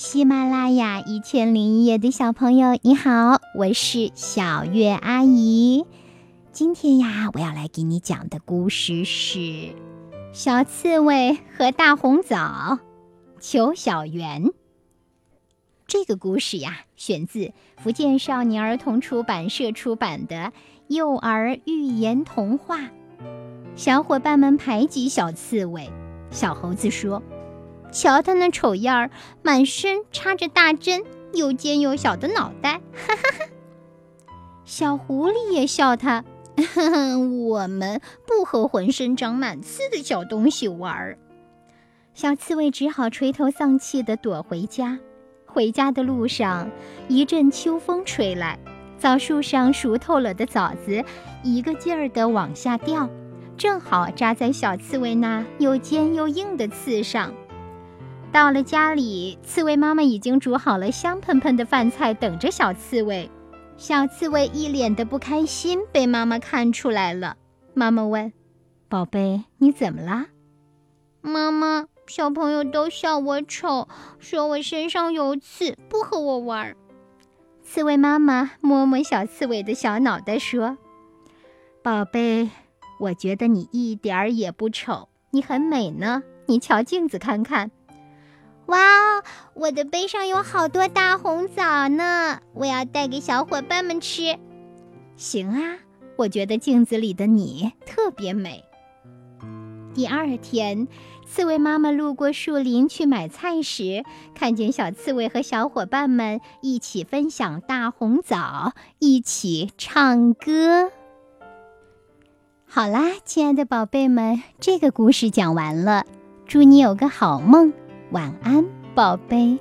喜马拉雅一千零一夜的小朋友，你好，我是小月阿姨。今天呀，我要来给你讲的故事是《小刺猬和大红枣》。求小圆。这个故事呀，选自福建少年儿童出版社出版的幼儿寓言童话。小伙伴们排挤小刺猬，小猴子说。瞧他那丑样儿，满身插着大针，又尖又小的脑袋，哈哈哈！小狐狸也笑他，我们不和浑身长满刺的小东西玩儿。小刺猬只好垂头丧气地躲回家。回家的路上，一阵秋风吹来，枣树上熟透了的枣子一个劲儿地往下掉，正好扎在小刺猬那又尖又硬的刺上。到了家里，刺猬妈妈已经煮好了香喷喷的饭菜，等着小刺猬。小刺猬一脸的不开心，被妈妈看出来了。妈妈问：“宝贝，你怎么啦？”妈妈：“小朋友都笑我丑，说我身上有刺，不和我玩。”刺猬妈妈摸摸小刺猬的小脑袋，说：“宝贝，我觉得你一点儿也不丑，你很美呢。你瞧镜子看看。”哇哦，我的背上有好多大红枣呢！我要带给小伙伴们吃。行啊，我觉得镜子里的你特别美。第二天，刺猬妈妈路过树林去买菜时，看见小刺猬和小伙伴们一起分享大红枣，一起唱歌。好啦，亲爱的宝贝们，这个故事讲完了，祝你有个好梦。晚安，宝贝。